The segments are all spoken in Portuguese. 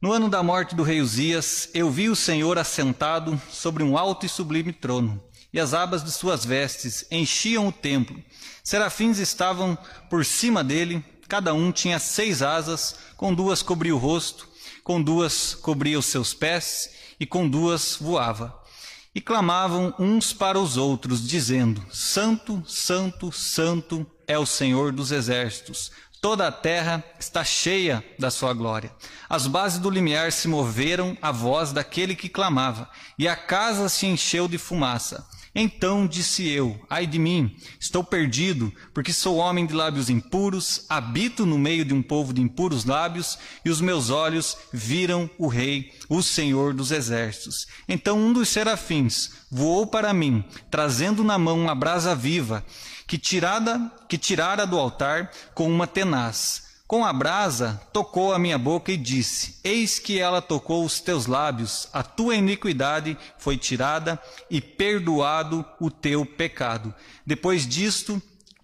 No ano da morte do rei Uzias, eu vi o Senhor assentado sobre um alto e sublime trono, e as abas de suas vestes enchiam o templo. Serafins estavam por cima dele, cada um tinha seis asas, com duas cobria o rosto, com duas cobria os seus pés, e com duas voava. E clamavam uns para os outros, dizendo: Santo, Santo, Santo é o Senhor dos exércitos. Toda a terra está cheia da sua glória. As bases do limiar se moveram à voz daquele que clamava, e a casa se encheu de fumaça. Então disse eu: Ai de mim, estou perdido, porque sou homem de lábios impuros, habito no meio de um povo de impuros lábios, e os meus olhos viram o Rei, o Senhor dos exércitos. Então um dos serafins voou para mim, trazendo na mão uma brasa viva, que tirada, que tirara do altar com uma tenaz. Com a brasa tocou a minha boca e disse: Eis que ela tocou os teus lábios, a tua iniquidade foi tirada e perdoado o teu pecado. Depois disto,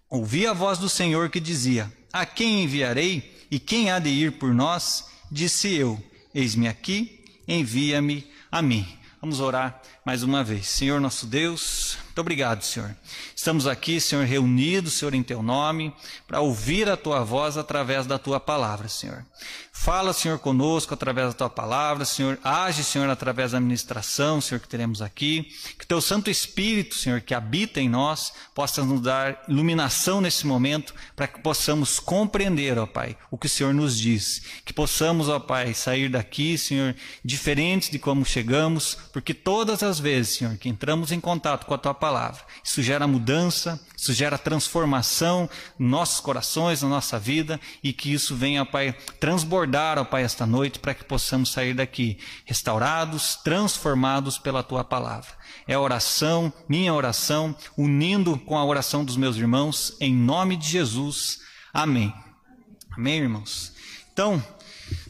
ouvi a voz do Senhor que dizia: A quem enviarei e quem há de ir por nós? Disse eu: Eis-me aqui, envia-me a mim. Vamos orar mais uma vez. Senhor nosso Deus, muito obrigado, Senhor. Estamos aqui, Senhor, reunidos, Senhor, em Teu nome, para ouvir a Tua voz através da Tua palavra, Senhor. Fala, Senhor, conosco através da Tua palavra, Senhor. Age, Senhor, através da administração, Senhor, que teremos aqui. Que Teu Santo Espírito, Senhor, que habita em nós, possa nos dar iluminação nesse momento, para que possamos compreender, ó Pai, o que o Senhor nos diz. Que possamos, ó Pai, sair daqui, Senhor, diferentes de como chegamos, porque todas as vezes, Senhor, que entramos em contato com a Tua palavra, isso gera mudança, isso gera transformação nos nossos corações, na nossa vida, e que isso venha, Pai, transbordar, ó Pai, esta noite, para que possamos sair daqui restaurados, transformados pela Tua palavra. É a oração, minha oração, unindo com a oração dos meus irmãos, em nome de Jesus. Amém. Amém, irmãos? Então,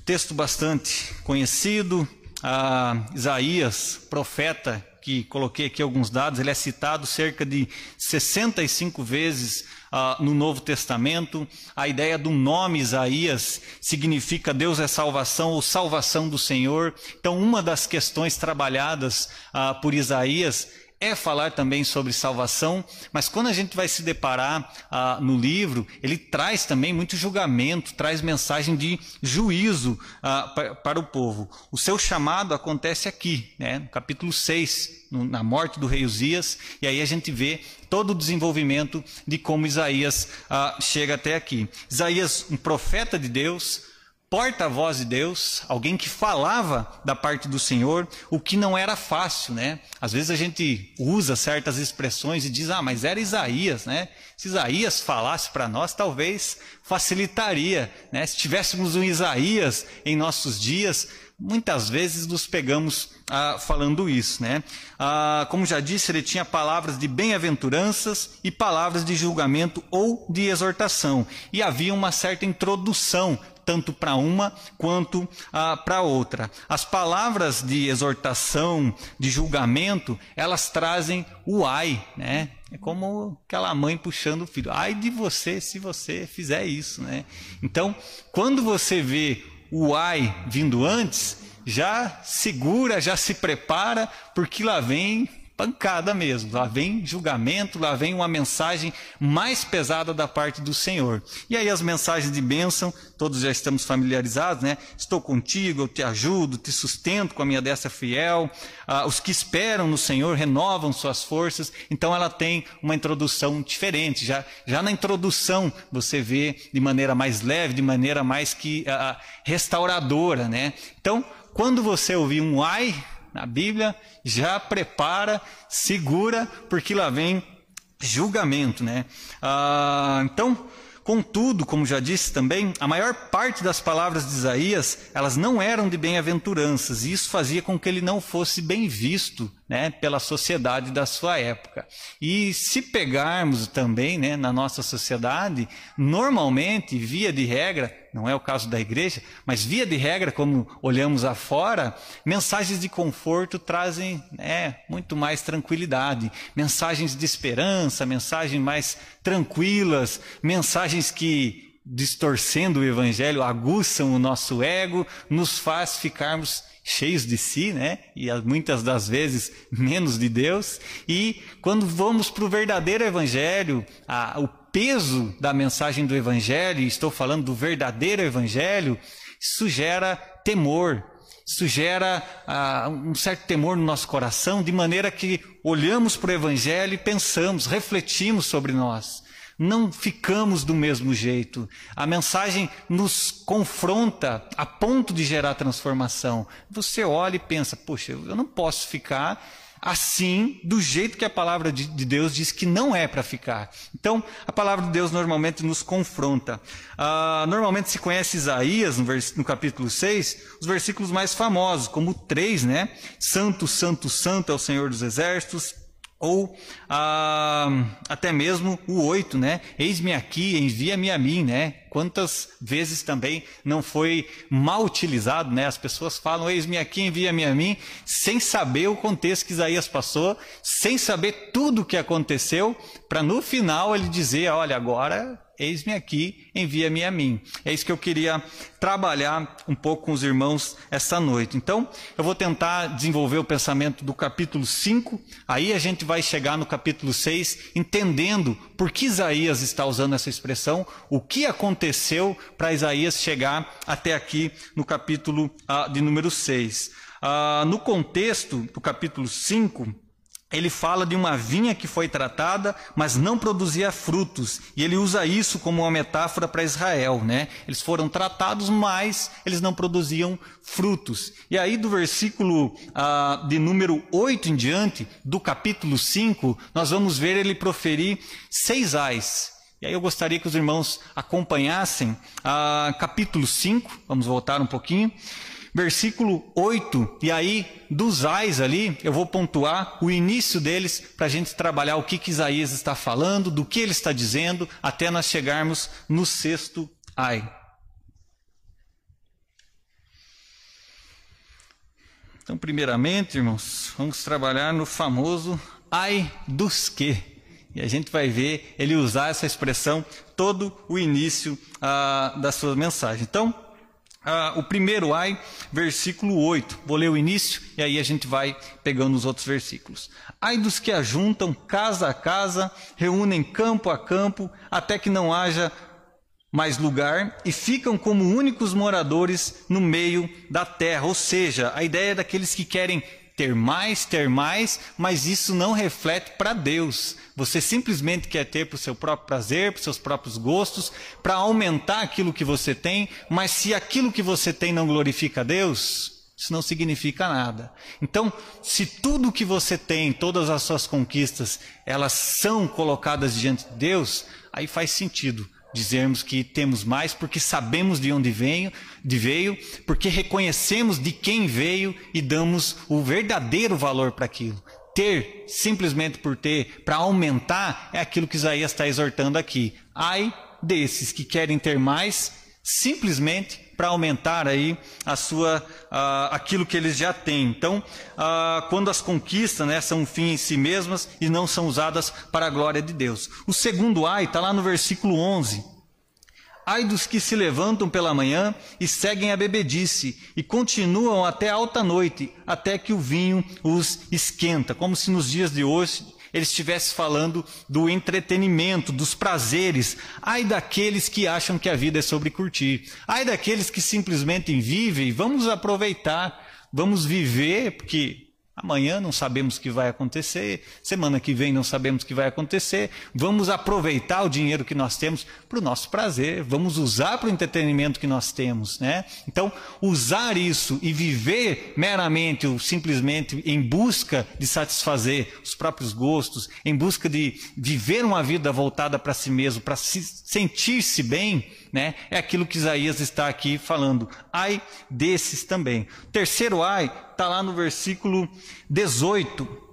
texto bastante conhecido, ah, Isaías, profeta, que coloquei aqui alguns dados, ele é citado cerca de 65 vezes ah, no Novo Testamento. A ideia do nome Isaías significa Deus é salvação ou salvação do Senhor. Então, uma das questões trabalhadas ah, por Isaías é falar também sobre salvação, mas quando a gente vai se deparar ah, no livro, ele traz também muito julgamento, traz mensagem de juízo ah, para, o povo. O seu chamado acontece aqui, né, no capítulo 6, no, na morte do rei Uzias, e aí a gente vê todo o desenvolvimento de como Isaías ah, chega até aqui. Isaías, um profeta de Deus, porta-voz de Deus, alguém que falava da parte do Senhor, o que não era fácil, né? Às vezes a gente usa certas expressões e diz: "Ah, mas era Isaías, né? Se Isaías falasse para nós, talvez facilitaria, né? Se tivéssemos um Isaías em nossos dias, muitas vezes nos pegamos ah, falando isso, né? Ah, como já disse, ele tinha palavras de bem-aventuranças e palavras de julgamento ou de exortação. E havia uma certa introdução tanto para uma quanto ah, para outra. As palavras de exortação, de julgamento, elas trazem o ai, né? É como aquela mãe puxando o filho. Ai de você se você fizer isso, né? Então, quando você vê o ai vindo antes, já segura, já se prepara, porque lá vem pancada mesmo. Lá vem julgamento, lá vem uma mensagem mais pesada da parte do Senhor. E aí as mensagens de bênção, todos já estamos familiarizados, né? Estou contigo, eu te ajudo, te sustento com a minha destra fiel. Ah, os que esperam no Senhor renovam suas forças. Então ela tem uma introdução diferente. Já, já na introdução você vê de maneira mais leve, de maneira mais que ah, restauradora, né? Então, quando você ouvir um ai, na Bíblia, já prepara, segura, porque lá vem julgamento, né? Ah, então, contudo, como já disse também, a maior parte das palavras de Isaías, elas não eram de bem-aventuranças, e isso fazia com que ele não fosse bem visto né, pela sociedade da sua época. E se pegarmos também né, na nossa sociedade, normalmente, via de regra, não é o caso da igreja, mas via de regra, como olhamos afora, mensagens de conforto trazem né, muito mais tranquilidade, mensagens de esperança, mensagens mais tranquilas, mensagens que distorcendo o evangelho, aguçam o nosso ego, nos faz ficarmos cheios de si, né? E muitas das vezes menos de Deus. E quando vamos para o verdadeiro evangelho, a, o peso da mensagem do evangelho, estou falando do verdadeiro evangelho, isso gera temor, isso gera uh, um certo temor no nosso coração, de maneira que olhamos para o Evangelho e pensamos, refletimos sobre nós. Não ficamos do mesmo jeito. A mensagem nos confronta a ponto de gerar transformação. Você olha e pensa: poxa, eu não posso ficar assim, do jeito que a palavra de Deus diz que não é para ficar. Então, a palavra de Deus normalmente nos confronta. Uh, normalmente se conhece Isaías, no, no, capítulo 6, os versículos mais famosos, como o 3, né? Santo, santo, santo é o Senhor dos exércitos. Ou ah, até mesmo o 8, né? Eis-me aqui, envia-me a mim, né? Quantas vezes também não foi mal utilizado, né? As pessoas falam, eis-me aqui, envia-me a mim, sem saber o contexto que Isaías passou, sem saber tudo o que aconteceu, para no final ele dizer, olha, agora eis-me aqui, envia-me a mim. É isso que eu queria trabalhar um pouco com os irmãos essa noite. Então, eu vou tentar desenvolver o pensamento do capítulo 5, aí a gente vai chegar no capítulo 6, entendendo por que Isaías está usando essa expressão, o que aconteceu para Isaías chegar até aqui no capítulo uh, de número 6. Uh, ah, no contexto do capítulo 5, ele fala de uma vinha que foi tratada, mas não produzia frutos. E ele usa isso como uma metáfora para Israel, né? Eles foram tratados, mas eles não produziam frutos. E aí, do versículo ah, de número 8 em diante, do capítulo 5, nós vamos ver ele proferir seis ais. E aí eu gostaria que os irmãos acompanhassem ah, capítulo 5, vamos voltar um pouquinho versículo 8, e aí dos ais ali, eu vou pontuar o início deles para a gente trabalhar o que, que Isaías está falando, do que ele está dizendo, até nós chegarmos no sexto ai. Então, primeiramente, irmãos, vamos trabalhar no famoso ai dos que. E a gente vai ver ele usar essa expressão todo o início ah, da sua mensagem. Então, ah, o primeiro ai, versículo 8. Vou ler o início e aí a gente vai pegando os outros versículos. Ai dos que ajuntam casa a casa, reúnem campo a campo, até que não haja mais lugar e ficam como únicos moradores no meio da terra. Ou seja, a ideia é daqueles que querem ter mais, ter mais, mas isso não reflete para Deus. Você simplesmente quer ter para o seu próprio prazer, para os seus próprios gostos, para aumentar aquilo que você tem, mas se aquilo que você tem não glorifica a Deus, isso não significa nada. Então, se tudo que você tem, todas as suas conquistas, elas são colocadas diante de Deus, aí faz sentido dizermos que temos mais porque sabemos de onde veio, de veio, porque reconhecemos de quem veio e damos o verdadeiro valor para aquilo. Ter, simplesmente por ter, para aumentar, é aquilo que Isaías está exortando aqui. Ai desses que querem ter mais, simplesmente para aumentar aí a sua, uh, aquilo que eles já têm. Então, uh, quando as conquistas né, são um fim em si mesmas e não são usadas para a glória de Deus. O segundo ai está lá no versículo 11. Ai dos que se levantam pela manhã e seguem a bebedice e continuam até alta noite, até que o vinho os esquenta, como se nos dias de hoje ele estivesse falando do entretenimento, dos prazeres. Ai daqueles que acham que a vida é sobre curtir. Ai daqueles que simplesmente vivem, vamos aproveitar, vamos viver, porque Amanhã não sabemos o que vai acontecer, semana que vem não sabemos o que vai acontecer. Vamos aproveitar o dinheiro que nós temos para o nosso prazer, vamos usar para o entretenimento que nós temos, né? Então, usar isso e viver meramente ou simplesmente em busca de satisfazer os próprios gostos, em busca de viver uma vida voltada para si mesmo, para se sentir-se bem, né? É aquilo que Isaías está aqui falando. Ai desses também. Terceiro ai está lá no versículo 18.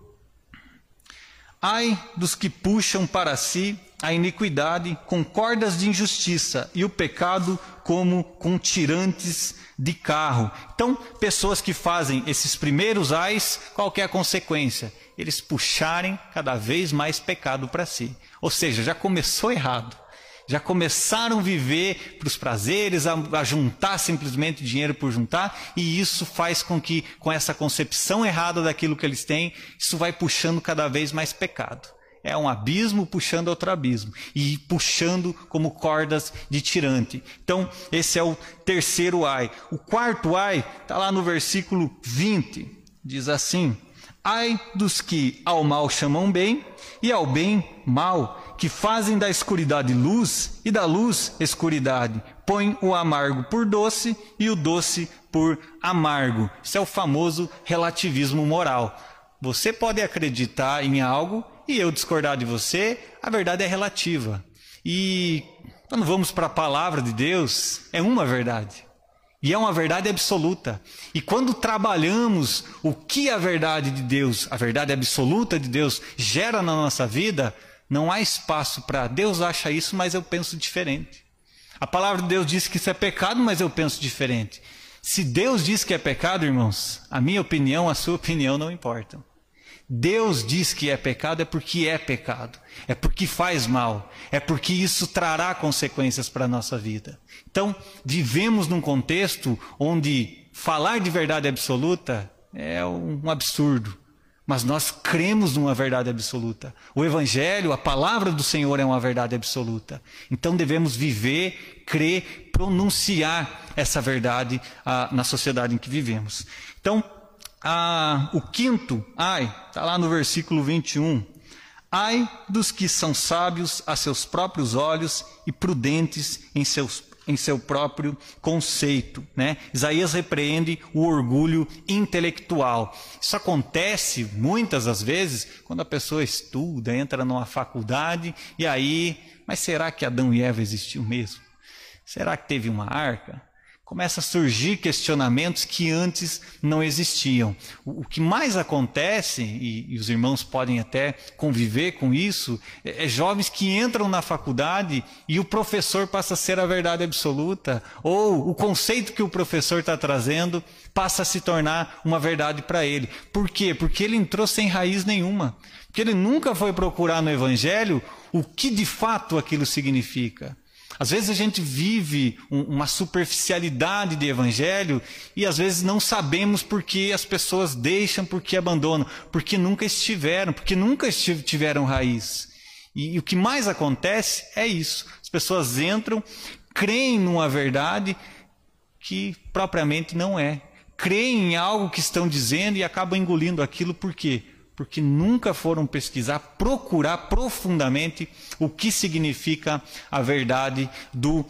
Ai dos que puxam para si a iniquidade com cordas de injustiça e o pecado como com tirantes de carro. Então, pessoas que fazem esses primeiros ais, qual é a consequência? Eles puxarem cada vez mais pecado para si. Ou seja, já começou errado já começaram a viver para os prazeres, a, a, juntar simplesmente dinheiro por juntar, e isso faz com que, com essa concepção errada daquilo que eles têm, isso vai puxando cada vez mais pecado. É um abismo puxando outro abismo e puxando como cordas de tirante. Então, esse é o terceiro ai. O quarto ai está lá no versículo 20. Diz assim: Ai dos que ao mal chamam bem e ao bem mal, que fazem da escuridade luz e da luz escuridade, põem o amargo por doce e o doce por amargo. Isso é o famoso relativismo moral. Você pode acreditar em algo e eu discordar de você, a verdade é relativa. E quando vamos para a palavra de Deus, é uma verdade. E é uma verdade absoluta. E quando trabalhamos o que a verdade de Deus, a verdade absoluta de Deus, gera na nossa vida, não há espaço para Deus acha isso, mas eu penso diferente. A palavra de Deus diz que isso é pecado, mas eu penso diferente. Se Deus diz que é pecado, irmãos, a minha opinião, a sua opinião não importam. Deus diz que é pecado é porque é pecado, é porque faz mal, é porque isso trará consequências para a nossa vida. Então, vivemos num contexto onde falar de verdade absoluta é um absurdo, mas nós cremos numa verdade absoluta. O Evangelho, a palavra do Senhor é uma verdade absoluta. Então devemos viver, crer, pronunciar essa verdade ah, na sociedade em que vivemos. Então, ah, o quinto, ai, está lá no versículo 21. Ai dos que são sábios a seus próprios olhos e prudentes em, seus, em seu próprio conceito. Né? Isaías repreende o orgulho intelectual. Isso acontece muitas das vezes quando a pessoa estuda, entra numa faculdade e aí, mas será que Adão e Eva existiu mesmo? Será que teve uma arca? Começa a surgir questionamentos que antes não existiam. O, que mais acontece, e, e, os irmãos podem até conviver com isso, é, é, jovens que entram na faculdade e o professor passa a ser a verdade absoluta, ou o conceito que o professor está trazendo passa a se tornar uma verdade para ele. Por quê? Porque ele entrou sem raiz nenhuma. Porque ele nunca foi procurar no Evangelho o que de fato aquilo significa. Às vezes a gente vive uma superficialidade de evangelho e às vezes não sabemos por que as pessoas deixam, por que abandonam, porque nunca estiveram, porque nunca tiveram raiz. E, e o que mais acontece é isso. As pessoas entram, creem numa verdade que propriamente não é. Creem em algo que estão dizendo e acabam engolindo aquilo por quê? Porque nunca foram pesquisar, procurar profundamente o que significa a verdade do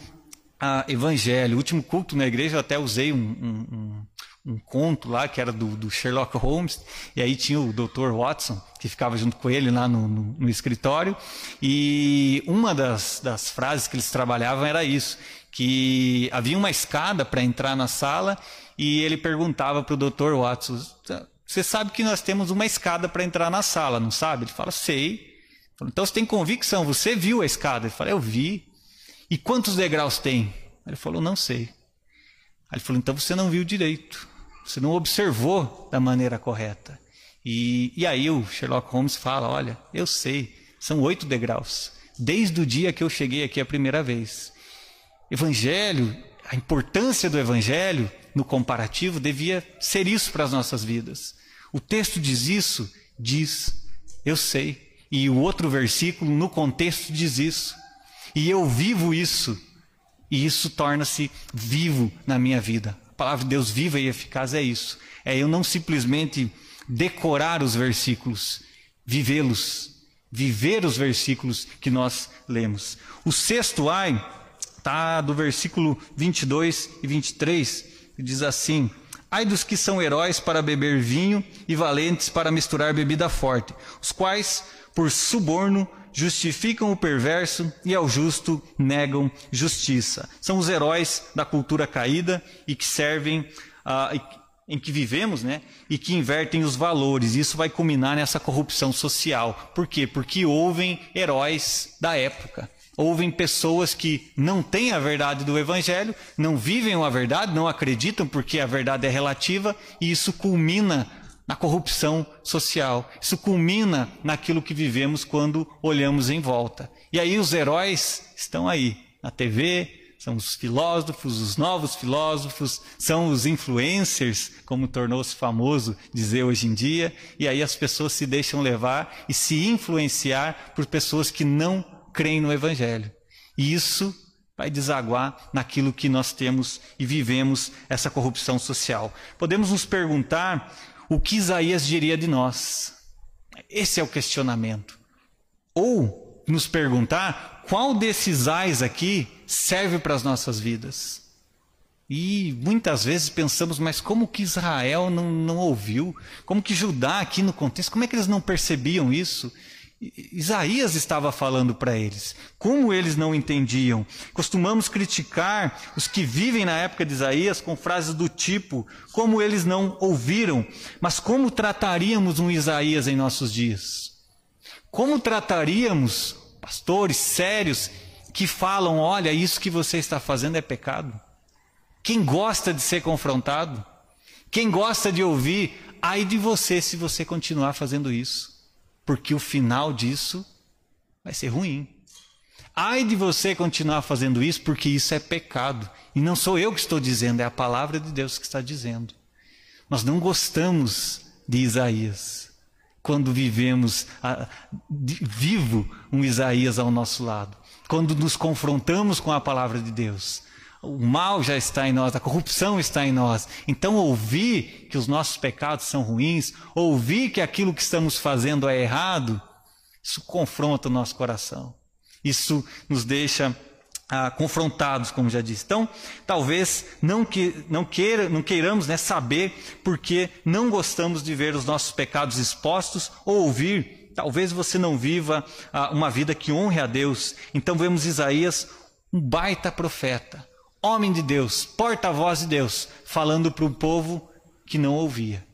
a, Evangelho. O último culto na igreja eu até usei um, um, um, um conto lá que era do, do, Sherlock Holmes, e aí tinha o Dr. Watson, que ficava junto com ele lá no, no, no escritório, e uma das, das frases que eles trabalhavam era isso, que havia uma escada para entrar na sala e ele perguntava para o Dr. Watson você sabe que nós temos uma escada para entrar na sala, não sabe? Ele fala, sei. Então você tem convicção, você viu a escada? Ele fala, eu vi. E quantos degraus tem? Ele falou, não sei. Aí ele falou, então você não viu direito. Você não observou da maneira correta. E, e aí o Sherlock Holmes fala, olha, eu sei, são oito degraus. Desde o dia que eu cheguei aqui a primeira vez. Evangelho, a importância do Evangelho no comparativo devia ser isso para as nossas vidas. O texto diz isso? Diz, eu sei. E o outro versículo, no contexto, diz isso. E eu vivo isso. E isso torna-se vivo na minha vida. A palavra de Deus viva e eficaz é isso. É eu não simplesmente decorar os versículos, vivê-los, viver os versículos que nós lemos. O sexto ai está do versículo 22 e 23, que diz assim: Ai dos que são heróis para beber vinho e valentes para misturar bebida forte, os quais, por suborno, justificam o perverso e ao justo negam justiça. São os heróis da cultura caída e que servem, uh, em que vivemos, né? E que invertem os valores. Isso vai culminar nessa corrupção social. Por quê? Porque ouvem heróis da época. Ouvem pessoas que não têm a verdade do Evangelho, não vivem a verdade, não acreditam porque a verdade é relativa, e isso culmina na corrupção social. Isso culmina naquilo que vivemos quando olhamos em volta. E aí os heróis estão aí, na TV, são os filósofos, os novos filósofos, são os influencers, como tornou-se famoso dizer hoje em dia, e aí as pessoas se deixam levar e se influenciar por pessoas que não creem no Evangelho. E isso vai desaguar naquilo que nós temos e vivemos essa corrupção social. Podemos nos perguntar o que Isaías diria de nós. Esse é o questionamento. Ou nos perguntar qual desses ais aqui serve para as nossas vidas. E muitas vezes pensamos, mas como que Israel não, não ouviu? Como que Judá aqui no contexto, como é que eles não percebiam isso? Isaías estava falando para eles. Como eles não entendiam? Costumamos criticar os que vivem na época de Isaías com frases do tipo: como eles não ouviram? Mas como trataríamos um Isaías em nossos dias? Como trataríamos pastores sérios que falam: olha, isso que você está fazendo é pecado. Quem gosta de ser confrontado, quem gosta de ouvir, ai de você se você continuar fazendo isso, porque o final disso vai ser ruim. Ai de você continuar fazendo isso, porque isso é pecado. E não sou eu que estou dizendo, é a palavra de Deus que está dizendo. Nós não gostamos de Isaías quando vivemos a, de, vivo um Isaías ao nosso lado quando nos confrontamos com a palavra de Deus. O mal já está em nós, a corrupção está em nós. Então, ouvir que os nossos pecados são ruins, ouvir que aquilo que estamos fazendo é errado, isso confronta o nosso coração. Isso nos deixa ah, confrontados, como já disse. Então, talvez não, que, não, queira, não queiramos né, saber porque não gostamos de ver os nossos pecados expostos ou ouvir Talvez você não viva ah, uma vida que honre a Deus. Então vemos Isaías, um baita profeta, homem de Deus, porta-voz de Deus, falando para o povo que não ouvia.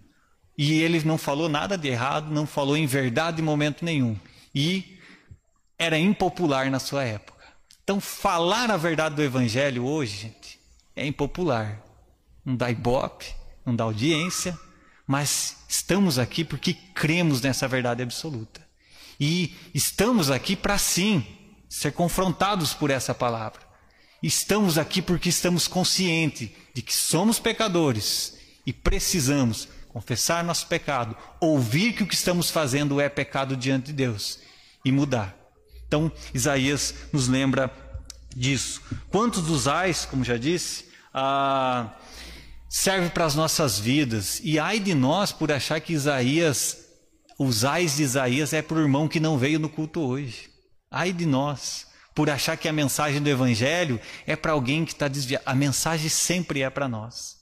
E ele não falou nada de errado, não falou em verdade em momento nenhum. E era impopular na sua época. Então, falar a verdade do Evangelho hoje, gente, é impopular. Não dá ibope, não dá audiência, mas estamos aqui porque cremos nessa verdade absoluta. E estamos aqui para sim ser confrontados por essa palavra. Estamos aqui porque estamos conscientes de que somos pecadores e precisamos confessar nosso pecado, ouvir que o que estamos fazendo é pecado diante de Deus e mudar. Então, Isaías nos lembra disso. Quantos dos ais, como já disse, ah, serve para as nossas vidas. E ai de nós por achar que Isaías, os ais de Isaías é para o irmão que não veio no culto hoje. Ai de nós por achar que a mensagem do Evangelho é para alguém que está desviado. A mensagem sempre é para nós.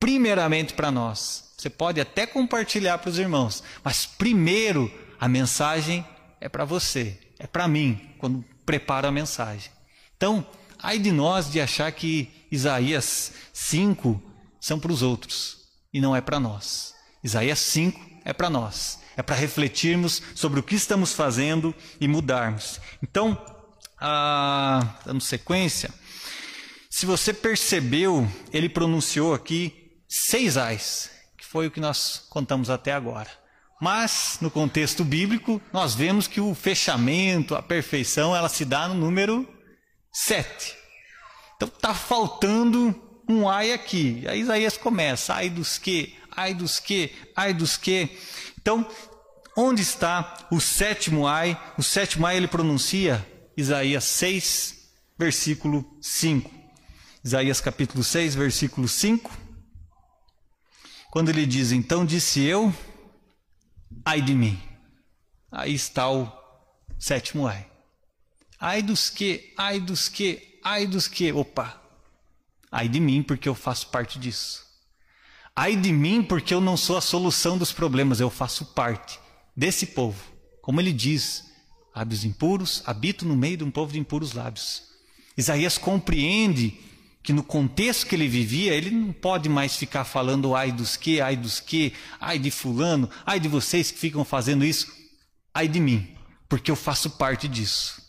Primeiramente para nós. Você pode até compartilhar para os irmãos, mas primeiro a mensagem é para você, é para mim, quando preparo a mensagem. Então, ai de nós de achar que Isaías 5 são para os outros e não é para nós. Isaías 5 é para nós. É para refletirmos sobre o que estamos fazendo e mudarmos. Então, ah, dando sequência, se você percebeu, ele pronunciou aqui seis ais, que foi o que nós contamos até agora. Mas, no contexto bíblico, nós vemos que o fechamento, a perfeição, ela se dá no número sete. Então, está faltando um ai aqui. Aí Isaías começa, ai dos que, ai dos que, ai dos que. Então, onde está o sétimo ai? O sétimo ai ele pronuncia Isaías 6, versículo 5. Isaías capítulo 6, versículo 5. Quando ele diz: Então disse eu, ai de mim. Aí está o sétimo ai. Ai dos que, ai dos que, ai dos que. Opa, Ai de mim, porque eu faço parte disso. Ai de mim, porque eu não sou a solução dos problemas, eu faço parte desse povo. Como ele diz, lábios impuros, habito no meio de um povo de impuros lábios. Isaías compreende que no contexto que ele vivia, ele não pode mais ficar falando ai dos que, ai dos que, ai de fulano, ai de vocês que ficam fazendo isso. Ai de mim, porque eu faço parte disso.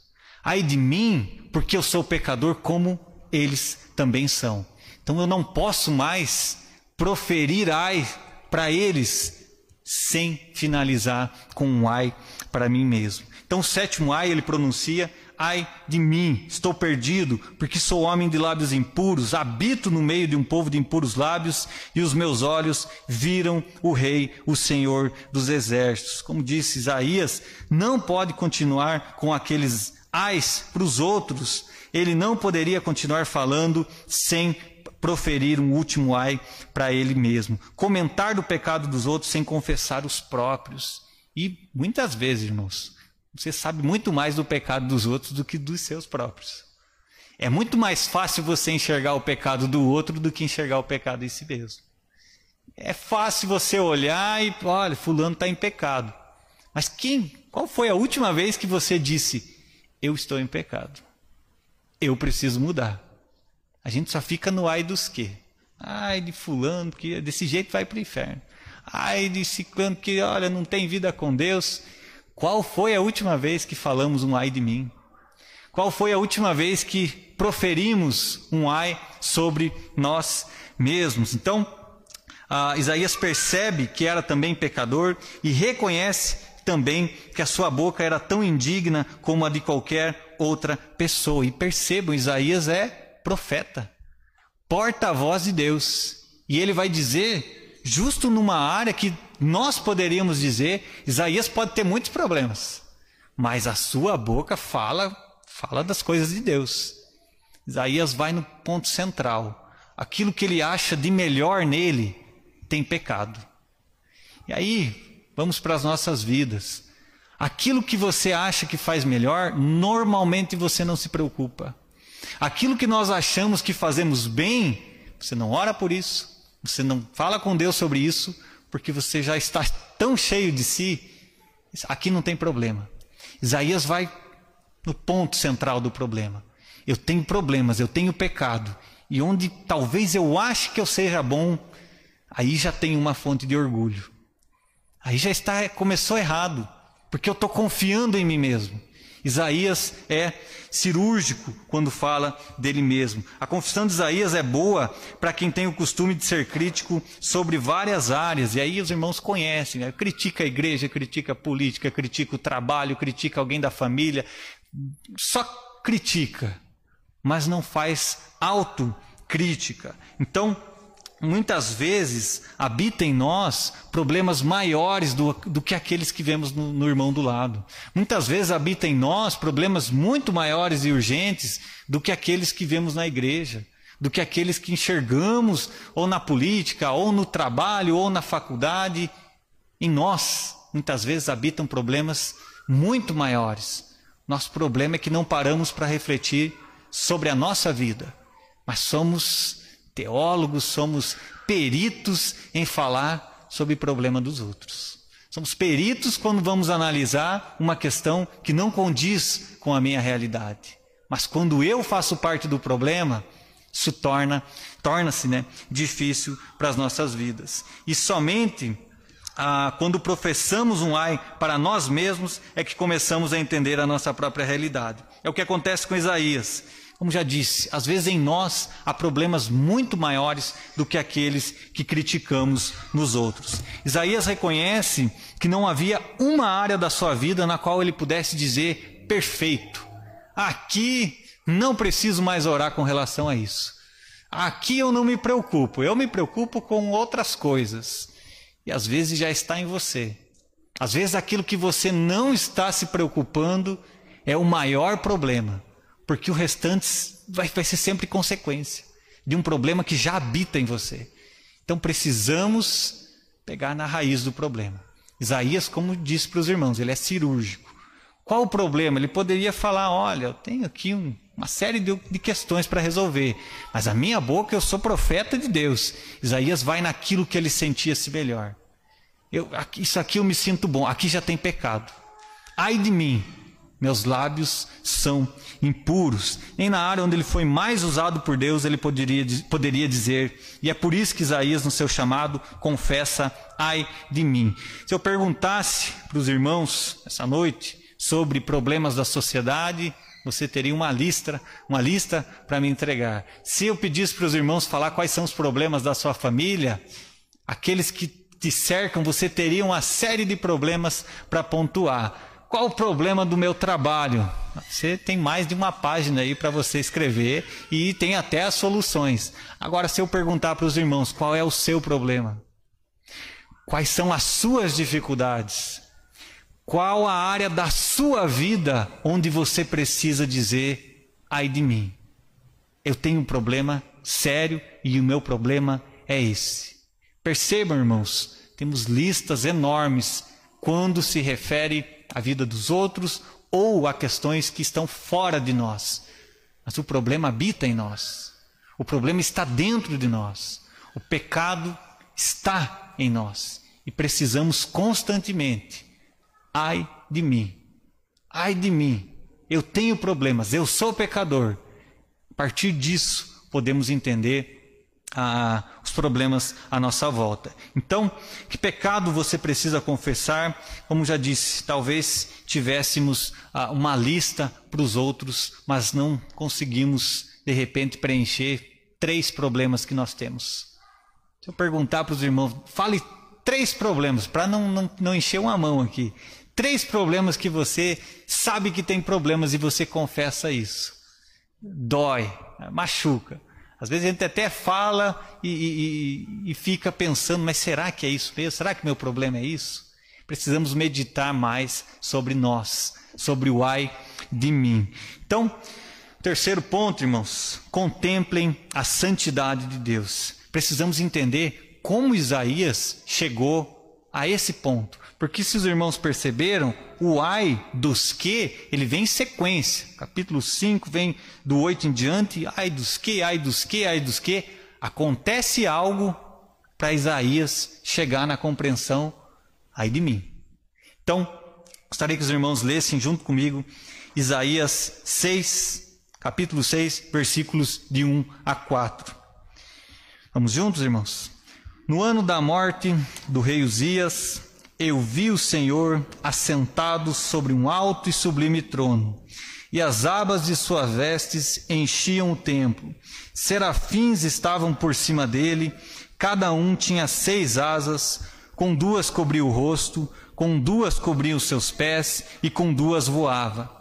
Ai de mim, porque eu sou pecador como eles também são. Então eu não posso mais proferir ai para eles sem finalizar com um ai para mim mesmo. Então, o sétimo ai ele pronuncia: Ai de mim, estou perdido, porque sou homem de lábios impuros, habito no meio de um povo de impuros lábios, e os meus olhos viram o Rei, o Senhor dos exércitos. Como disse Isaías, não pode continuar com aqueles ais para os outros, ele não poderia continuar falando sem proferir um último ai para ele mesmo, comentar do pecado dos outros sem confessar os próprios. E muitas vezes, irmãos, você sabe muito mais do pecado dos outros do que dos seus próprios. É muito mais fácil você enxergar o pecado do outro do que enxergar o pecado em si mesmo. É fácil você olhar e, olha, fulano está em pecado. Mas quem, qual foi a última vez que você disse, eu estou em pecado? Eu preciso mudar. A gente só fica no ai dos quê? Ai de fulano, que desse jeito vai para o inferno. Ai de ciclano que, olha, não tem vida com Deus. Qual foi a última vez que falamos um ai de mim? Qual foi a última vez que proferimos um ai sobre nós mesmos? Então, Isaías percebe que era também pecador e reconhece também que a sua boca era tão indigna como a de qualquer outra pessoa. E percebam, Isaías é profeta, porta-voz de Deus. E ele vai dizer, justo numa área que nós poderíamos dizer, Isaías pode ter muitos problemas, mas a sua boca fala, fala das coisas de Deus. Isaías vai no ponto central. Aquilo que ele acha de melhor nele tem pecado. E aí, vamos para as nossas vidas. Aquilo que você acha que faz melhor, normalmente você não se preocupa. Aquilo que nós achamos que fazemos bem, você não ora por isso, você não fala com Deus sobre isso, porque você já está tão cheio de si, aqui não tem problema. Isaías vai no ponto central do problema. Eu tenho problemas, eu tenho pecado. E onde talvez eu ache que eu seja bom, aí já tem uma fonte de orgulho. Aí já está, começou errado, porque eu estou confiando em mim mesmo. Isaías é cirúrgico quando fala dele mesmo. A confissão de Isaías é boa para quem tem o costume de ser crítico sobre várias áreas. E aí os irmãos conhecem, né? critica a igreja, critica a política, critica o trabalho, critica alguém da família. Só critica, mas não faz autocrítica. Então, muitas vezes habita em nós problemas maiores do, do que aqueles que vemos no, no, irmão do lado. Muitas vezes habita em nós problemas muito maiores e urgentes do que aqueles que vemos na igreja, do que aqueles que enxergamos ou na política, ou no trabalho, ou na faculdade. Em nós, muitas vezes habitam problemas muito maiores. Nosso problema é que não paramos para refletir sobre a nossa vida, mas somos teólogos, somos peritos em falar sobre o problema dos outros. Somos peritos quando vamos analisar uma questão que não condiz com a minha realidade. Mas quando eu faço parte do problema, isso torna torna-se né, difícil para as nossas vidas. E somente ah, quando professamos um ai para nós mesmos é que começamos a entender a nossa própria realidade. É o que acontece com Isaías. Como já disse, às vezes em nós há problemas muito maiores do que aqueles que criticamos nos outros. Isaías reconhece que não havia uma área da sua vida na qual ele pudesse dizer perfeito. Aqui não preciso mais orar com relação a isso. Aqui eu não me preocupo, eu me preocupo com outras coisas. E às vezes já está em você. Às vezes aquilo que você não está se preocupando é o maior problema porque o restante vai, vai ser sempre consequência de um problema que já habita em você. Então precisamos pegar na raiz do problema. Isaías, como disse para os irmãos, ele é cirúrgico. Qual o problema? Ele poderia falar: olha, eu tenho aqui um, uma série de, de questões para resolver, mas a minha boca eu sou profeta de Deus. Isaías vai naquilo que ele sentia-se melhor. Eu, isso aqui eu me sinto bom, aqui já tem pecado. Ai de mim, meus lábios são impuros. Nem na área onde ele foi mais usado por Deus ele poderia, poderia dizer. E é por isso que Isaías, no seu chamado, confessa: ai de mim. Se eu perguntasse para os irmãos essa noite sobre problemas da sociedade, você teria uma lista, uma lista para me entregar. Se eu pedisse para os irmãos falar quais são os problemas da sua família, aqueles que te cercam, você teria uma série de problemas para pontuar. Qual o problema do meu trabalho? Você tem mais de uma página aí para você escrever e tem até as soluções. Agora, se eu perguntar para os irmãos qual é o seu problema, quais são as suas dificuldades, qual a área da sua vida onde você precisa dizer: ai de mim, eu tenho um problema sério e o meu problema é esse. Percebam, irmãos, temos listas enormes quando se refere à vida dos outros ou a questões que estão fora de nós. Mas o problema habita em nós. O problema está dentro de nós. O pecado está em nós. E precisamos constantemente. Ai de mim. Ai de mim. Eu tenho problemas. Eu sou pecador. A partir disso, podemos entender os problemas à nossa volta. Então, que pecado você precisa confessar? Como já disse, talvez tivéssemos ah, uma lista para os outros, mas não conseguimos, de repente, preencher três problemas que nós temos. Se eu perguntar para os irmãos, fale três problemas, para não, não, não encher uma mão aqui. Três problemas que você sabe que tem problemas e você confessa isso. Dói, machuca. Às vezes a gente até fala e, e, e, fica pensando, mas será que é isso mesmo? Será que meu problema é isso? Precisamos meditar mais sobre nós, sobre o ai de mim. Então, terceiro ponto, irmãos, contemplem a santidade de Deus. Precisamos entender como Isaías chegou a esse ponto. Porque se os irmãos perceberam, o ai dos que, ele vem em sequência. Capítulo 5 vem do 8 em diante, ai dos que, ai dos que, ai dos que. Acontece algo para Isaías chegar na compreensão, ai de mim. Então, gostaria que os irmãos lessem junto comigo Isaías 6, capítulo 6, versículos de 1 a 4. Vamos juntos, irmãos? No ano da morte do rei Uzias, eu vi o Senhor assentado sobre um alto e sublime trono, e as abas de suas vestes enchiam o templo. Serafins estavam por cima dele, cada um tinha seis asas, com duas cobria o rosto, com duas cobria os seus pés, e com duas voava.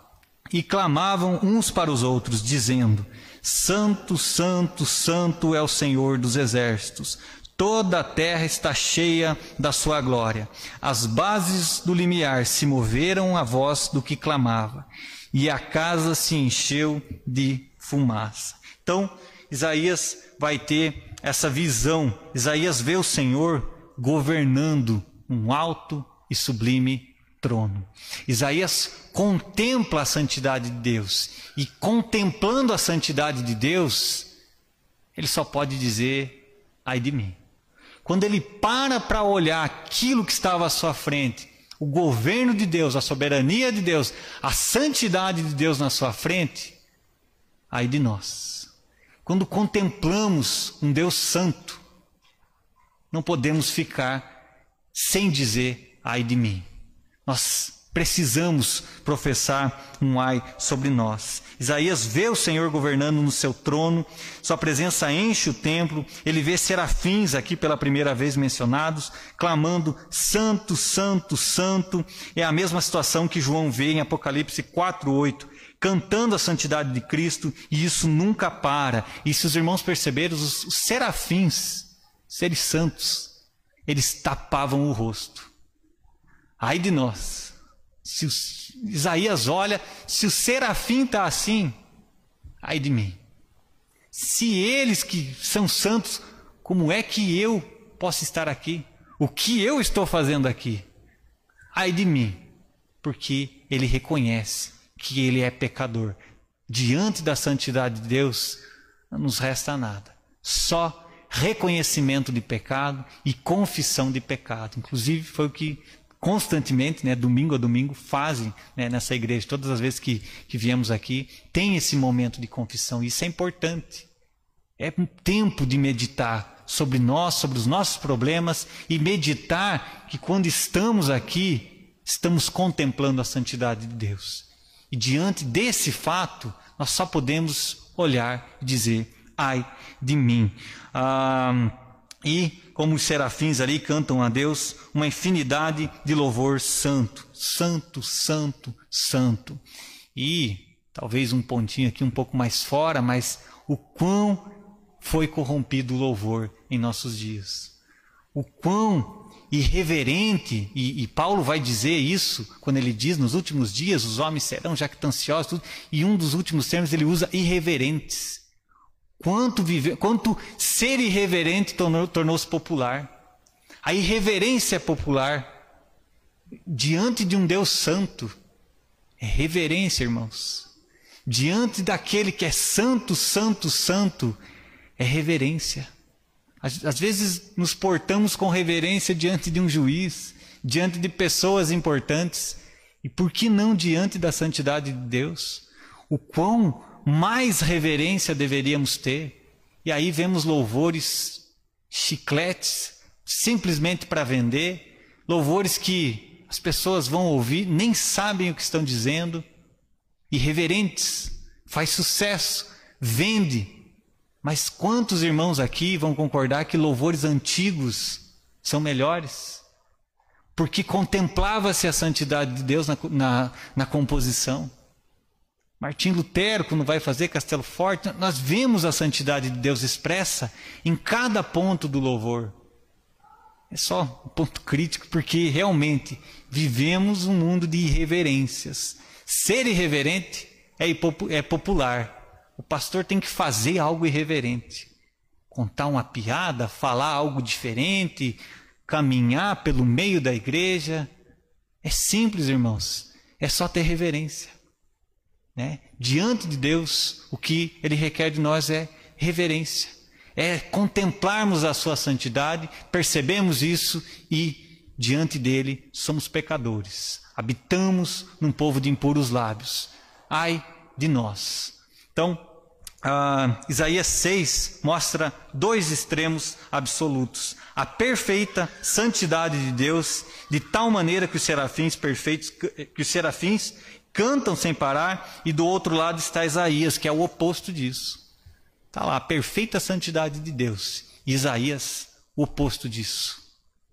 E clamavam uns para os outros, dizendo: Santo, Santo, Santo é o Senhor dos exércitos. Toda a terra está cheia da sua glória. As bases do limiar se moveram à voz do que clamava, e a casa se encheu de fumaça. Então, Isaías vai ter essa visão. Isaías vê o Senhor governando um alto e sublime trono. Isaías contempla a santidade de Deus, e contemplando a santidade de Deus, ele só pode dizer: ai de mim quando ele para para olhar aquilo que estava à sua frente, o governo de Deus, a soberania de Deus, a santidade de Deus na sua frente, ai de nós. Quando contemplamos um Deus santo, não podemos ficar sem dizer ai de mim. Nós precisamos professar um ai sobre nós. Isaías vê o Senhor governando no seu trono, sua presença enche o templo, ele vê serafins aqui pela primeira vez mencionados, clamando: Santo, Santo, Santo. É a mesma situação que João vê em Apocalipse 4:8, cantando a santidade de Cristo, e isso nunca para. E se os irmãos perceberam, os, os serafins, seres santos, eles tapavam o rosto. Ai de nós se o, Isaías olha, se o serafim está assim, ai de mim. Se eles que são santos, como é que eu posso estar aqui? O que eu estou fazendo aqui? Ai de mim, porque ele reconhece que ele é pecador. Diante da santidade de Deus, não nos resta nada. Só reconhecimento de pecado e confissão de pecado. Inclusive, foi o que constantemente, né, domingo a domingo, fazem né, nessa igreja, todas as vezes que, que viemos aqui, tem esse momento de confissão. Isso é importante. É um tempo de meditar sobre nós, sobre os nossos problemas e meditar que quando estamos aqui, estamos contemplando a santidade de Deus. E diante desse fato, nós só podemos olhar e dizer: ai de mim. Ah, e, como os serafins ali cantam a Deus, uma infinidade de louvor santo, santo, santo, santo. E talvez um pontinho aqui um pouco mais fora, mas o quão foi corrompido o louvor em nossos dias. O quão irreverente, e, e, Paulo vai dizer isso quando ele diz nos últimos dias os homens serão jactanciosos, e um dos últimos termos ele usa irreverentes. Quanto, viver, quanto ser irreverente tornou-se tornou popular. A irreverência popular diante de um Deus santo. É reverência, irmãos. Diante daquele que é santo, santo, santo, é reverência. Às, às vezes nos portamos com reverência diante de um juiz, diante de pessoas importantes. E por que não diante da santidade de Deus? O quão mais reverência deveríamos ter. E aí vemos louvores, chicletes, simplesmente para vender, louvores que as pessoas vão ouvir, nem sabem o que estão dizendo, irreverentes, faz sucesso, vende. Mas quantos irmãos aqui vão concordar que louvores antigos são melhores? Porque contemplava-se a santidade de Deus na, na, na composição. Martim Lutero, quando vai fazer Castelo Forte, nós vemos a santidade de Deus expressa em cada ponto do louvor. É só um ponto crítico, porque realmente vivemos um mundo de irreverências. Ser irreverente é, é popular. O pastor tem que fazer algo irreverente. Contar uma piada, falar algo diferente, caminhar pelo meio da igreja. É simples, irmãos. É só ter reverência. Né? Diante de Deus, o que Ele requer de nós é reverência, é contemplarmos a Sua santidade, percebemos isso e, diante dele, somos pecadores. Habitamos num povo de impuros lábios. Ai de nós. Então, ah, Isaías 6 mostra dois extremos absolutos: a perfeita santidade de Deus, de tal maneira que os serafins perfeitos, que os serafins cantam sem parar, e do outro lado está Isaías, que é o oposto disso. Está lá, a perfeita santidade de Deus. Isaías, o oposto disso.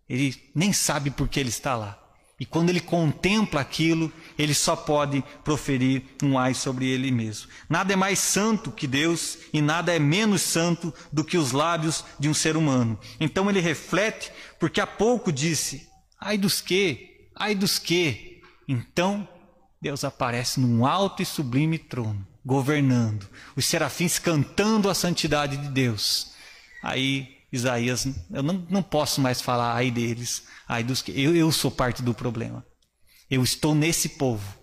Ele nem sabe por que ele está lá. E quando ele contempla aquilo, ele só pode proferir um ai sobre ele mesmo. Nada é mais santo que Deus e nada é menos santo do que os lábios de um ser humano. Então ele reflete, porque há pouco disse: ai dos que, ai dos que. Então Deus aparece num alto e sublime trono, governando, os serafins cantando a santidade de Deus. Aí Isaías, eu não, não posso mais falar ai deles, ai dos que. Eu, eu sou parte do problema. Eu estou nesse povo.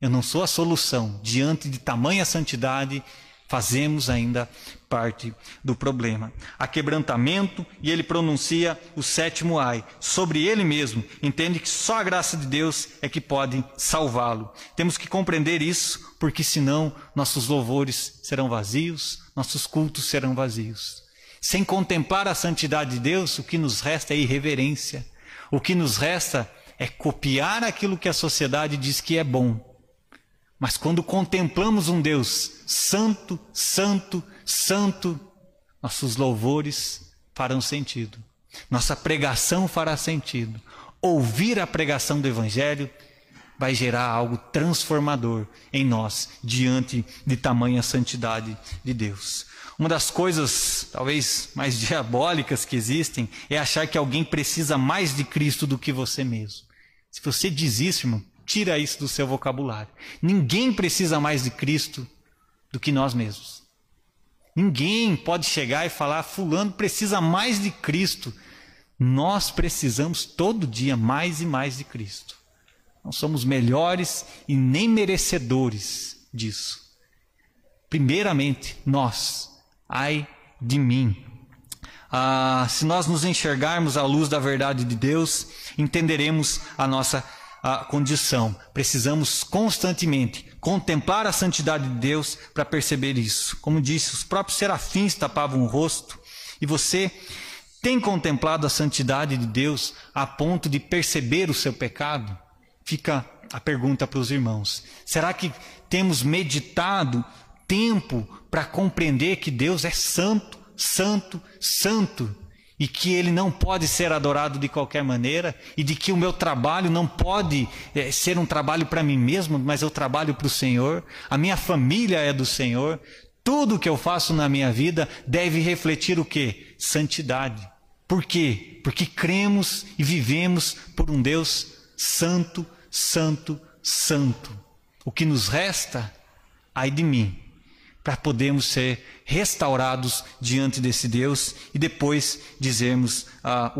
Eu não sou a solução. Diante de tamanha santidade, fazemos ainda parte do problema. Há quebrantamento e ele pronuncia o sétimo ai. Sobre ele mesmo, entende que só a graça de Deus é que pode salvá-lo. Temos que compreender isso, porque senão nossos louvores serão vazios, nossos cultos serão vazios. Sem contemplar a santidade de Deus, o que nos resta é irreverência. O que nos resta é copiar aquilo que a sociedade diz que é bom mas quando contemplamos um Deus santo, santo, santo, nossos louvores farão sentido. Nossa pregação fará sentido. Ouvir a pregação do Evangelho vai gerar algo transformador em nós diante de tamanha santidade de Deus. Uma das coisas talvez mais diabólicas que existem é achar que alguém precisa mais de Cristo do que você mesmo. Se você diz isso, irmão, Tira isso do seu vocabulário. Ninguém precisa mais de Cristo do que nós mesmos. Ninguém pode chegar e falar, Fulano precisa mais de Cristo. Nós precisamos todo dia mais e mais de Cristo. Não somos melhores e nem merecedores disso. Primeiramente, nós. Ai de mim. Ah, se nós nos enxergarmos à luz da verdade de Deus, entenderemos a nossa a condição. Precisamos constantemente contemplar a santidade de Deus para perceber isso. Como disse, os próprios serafins tapavam o rosto. E você tem contemplado a santidade de Deus a ponto de perceber o seu pecado? Fica a pergunta para os irmãos. Será que temos meditado tempo para compreender que Deus é santo, santo, santo e que ele não pode ser adorado de qualquer maneira e de que o meu trabalho não pode é, ser um trabalho para mim mesmo, mas eu trabalho para o Senhor, a minha família é do Senhor, tudo que eu faço na minha vida deve refletir o que? Santidade. Por quê? Porque cremos e vivemos por um Deus santo, santo, santo. O que nos resta, ai de mim, para podermos ser restaurados diante desse Deus e depois dizermos: ah,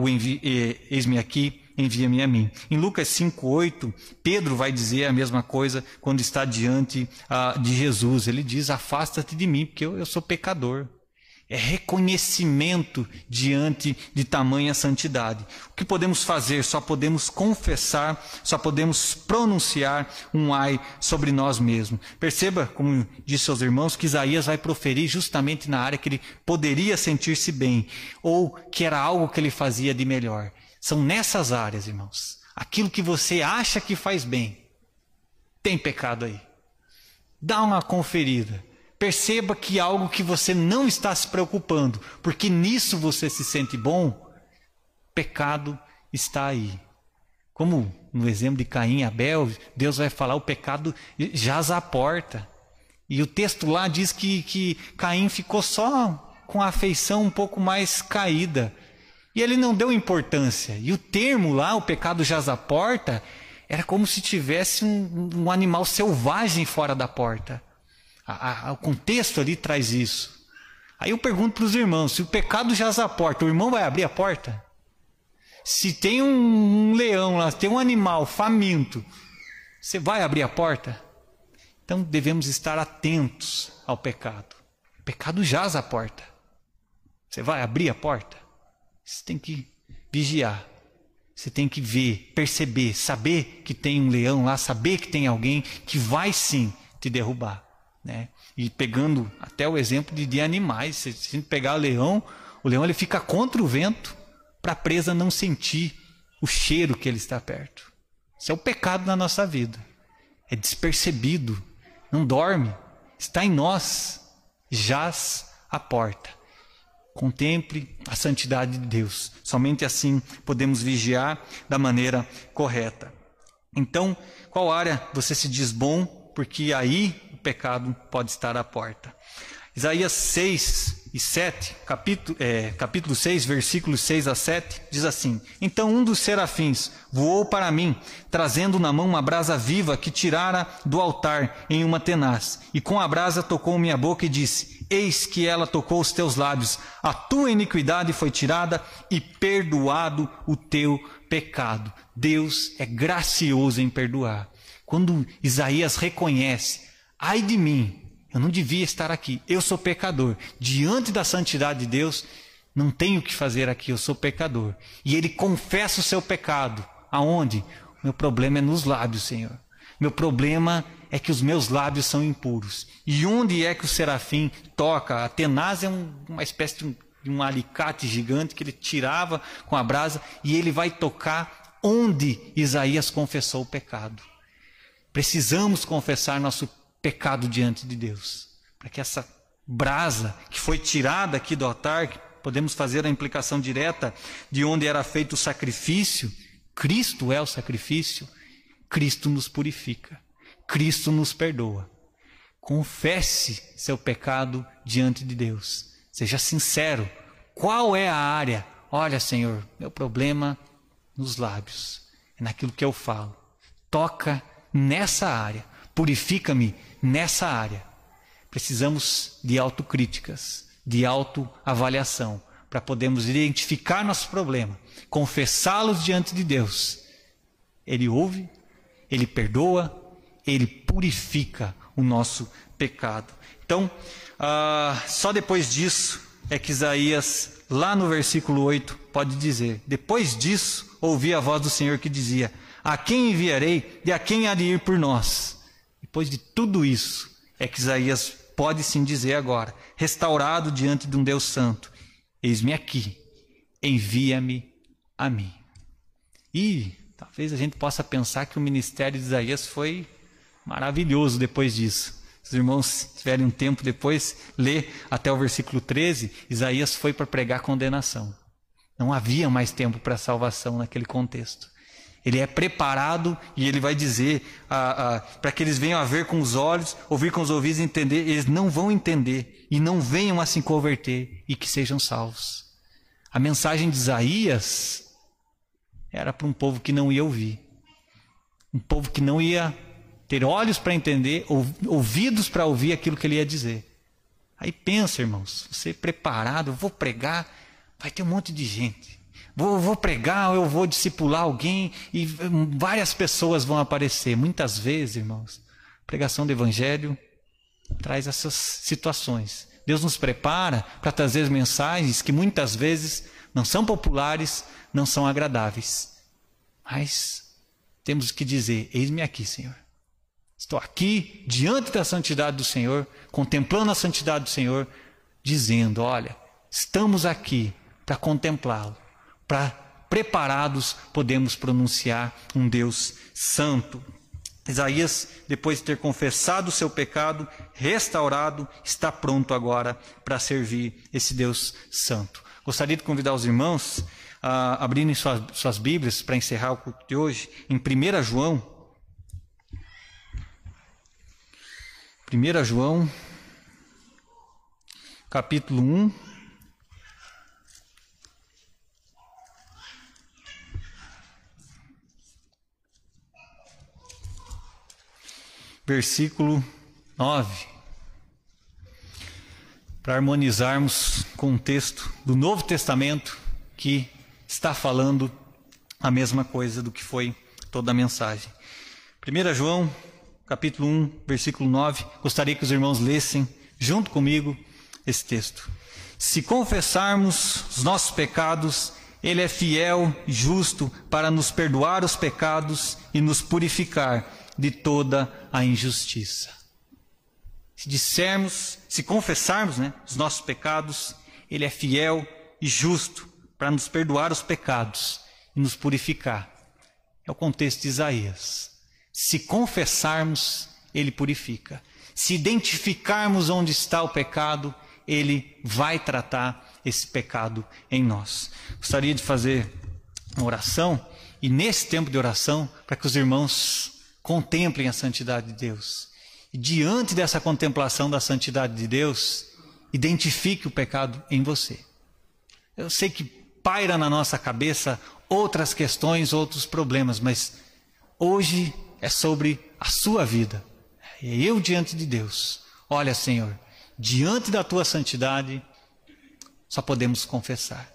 Eis-me aqui, envia-me a mim. Em Lucas 5,8, Pedro vai dizer a mesma coisa quando está diante ah, de Jesus. Ele diz: Afasta-te de mim, porque eu, eu sou pecador é reconhecimento diante de tamanha santidade. O que podemos fazer? Só podemos confessar, só podemos pronunciar um ai sobre nós mesmos. Perceba, como disse aos irmãos, que Isaías vai proferir justamente na área que ele poderia sentir-se bem, ou que era algo que ele fazia de melhor. São nessas áreas, irmãos. Aquilo que você acha que faz bem, tem pecado aí. Dá uma conferida Perceba que algo que você não está se preocupando, porque nisso você se sente bom, pecado está aí. Como no exemplo de Caim e Abel, Deus vai falar: o pecado jaz à porta. E o texto lá diz que, que Caim ficou só com a afeição um pouco mais caída. E ele não deu importância. E o termo lá, o pecado jaz à porta, era como se tivesse um, um animal selvagem fora da porta. A, a, o contexto ali traz isso. Aí eu pergunto para os irmãos: se o pecado jaz a porta, o irmão vai abrir a porta? Se tem um, um leão lá, tem um animal faminto, você vai abrir a porta? Então devemos estar atentos ao pecado. O pecado jaz a porta. Você vai abrir a porta? Você tem que vigiar. Você tem que ver, perceber, saber que tem um leão lá, saber que tem alguém que vai sim te derrubar. Né? E pegando até o exemplo de, de animais, se a gente pegar o leão, o leão ele fica contra o vento para a presa não sentir o cheiro que ele está perto. Isso é o pecado na nossa vida. É despercebido, não dorme, está em nós, jaz a porta. Contemple a santidade de Deus. Somente assim podemos vigiar da maneira correta. Então, qual área você se diz bom? Porque aí pecado pode estar à porta. Isaías 6 e 7, capítulo, é, capítulo 6, versículos 6 a 7, diz assim: Então um dos serafins voou para mim, trazendo na mão uma brasa viva que tirara do altar em uma tenaz, e com a brasa tocou minha boca e disse: Eis que ela tocou os teus lábios, a tua iniquidade foi tirada e perdoado o teu pecado. Deus é gracioso em perdoar. Quando Isaías reconhece Ai de mim, eu não devia estar aqui. Eu sou pecador. Diante da santidade de Deus, não tenho o que fazer aqui, eu sou pecador. E ele confessa o seu pecado. Aonde? Meu problema é nos lábios, Senhor. Meu problema é que os meus lábios são impuros. E onde é que o serafim toca? A tenaz é um, uma espécie de um, de um alicate gigante que ele tirava com a brasa e ele vai tocar onde Isaías confessou o pecado. Precisamos confessar nosso pecado diante de Deus. Para que essa brasa que foi tirada aqui do altar, podemos fazer a implicação direta de onde era feito o sacrifício, Cristo é o sacrifício, Cristo nos purifica, Cristo nos perdoa. Confesse seu pecado diante de Deus. Seja sincero. Qual é a área? Olha, Senhor, meu problema nos lábios, é naquilo que eu falo. Toca nessa área. Purifica-me nessa área. Precisamos de autocríticas, de autoavaliação, para podermos identificar nosso problema, confessá-los diante de Deus. Ele ouve, ele perdoa, ele purifica o nosso pecado. Então, ah, só depois disso é que Isaías, lá no versículo 8, pode dizer: Depois disso, ouvi a voz do Senhor que dizia: A quem enviarei e a quem há de ir por nós? Depois de tudo isso, é que Isaías pode sim dizer agora, restaurado diante de um Deus santo: Eis-me aqui, envia-me a mim. E talvez a gente possa pensar que o ministério de Isaías foi maravilhoso depois disso. Se os irmãos tiverem um tempo depois, lê até o versículo 13, Isaías foi para pregar condenação. Não havia mais tempo para salvação naquele contexto. Ele é preparado e ele vai dizer para que eles venham a ver com os olhos, ouvir com os ouvidos e entender. Eles não vão entender e não venham a se converter e que sejam salvos. A mensagem de Isaías era para um povo que não ia ouvir, um povo que não ia ter olhos para entender, ouvidos para ouvir aquilo que ele ia dizer. Aí pensa, irmãos, você preparado, eu vou pregar, vai ter um monte de gente. Vou, vou pregar, eu vou discipular alguém e várias pessoas vão aparecer. Muitas vezes, irmãos, pregação do Evangelho traz essas situações. Deus nos prepara para trazer mensagens que muitas vezes não são populares, não são agradáveis. Mas temos que dizer: Eis-me aqui, Senhor. Estou aqui diante da santidade do Senhor, contemplando a santidade do Senhor, dizendo: Olha, estamos aqui para contemplá-lo, para preparados podemos pronunciar um Deus santo. Isaías, depois de ter confessado o seu pecado, restaurado, está pronto agora para servir esse Deus santo. Gostaria de convidar os irmãos a abrirem suas, suas Bíblias para encerrar o culto de hoje, em 1 João, 1 João, capítulo 1. Versículo 9. Para harmonizarmos com o texto do Novo Testamento que está falando a mesma coisa do que foi toda a mensagem. 1 João capítulo 1, versículo 9. Gostaria que os irmãos lessem junto comigo esse texto. Se confessarmos os nossos pecados, Ele é fiel e justo para nos perdoar os pecados e nos purificar de toda a injustiça. Se dissermos, se confessarmos né, os nossos pecados, Ele é fiel e justo para nos perdoar os pecados e nos purificar. É o contexto de Isaías. Se confessarmos, ele purifica. Se identificarmos onde está o pecado, ele vai tratar esse pecado em nós. Gostaria de fazer uma oração e nesse tempo de oração, para que os irmãos contemplem a santidade de Deus. E diante dessa contemplação da santidade de Deus, identifique o pecado em você. Eu sei que paira na nossa cabeça outras questões, outros problemas, mas hoje é sobre a sua vida. É eu diante de Deus. Olha, Senhor, diante da tua santidade, só podemos confessar.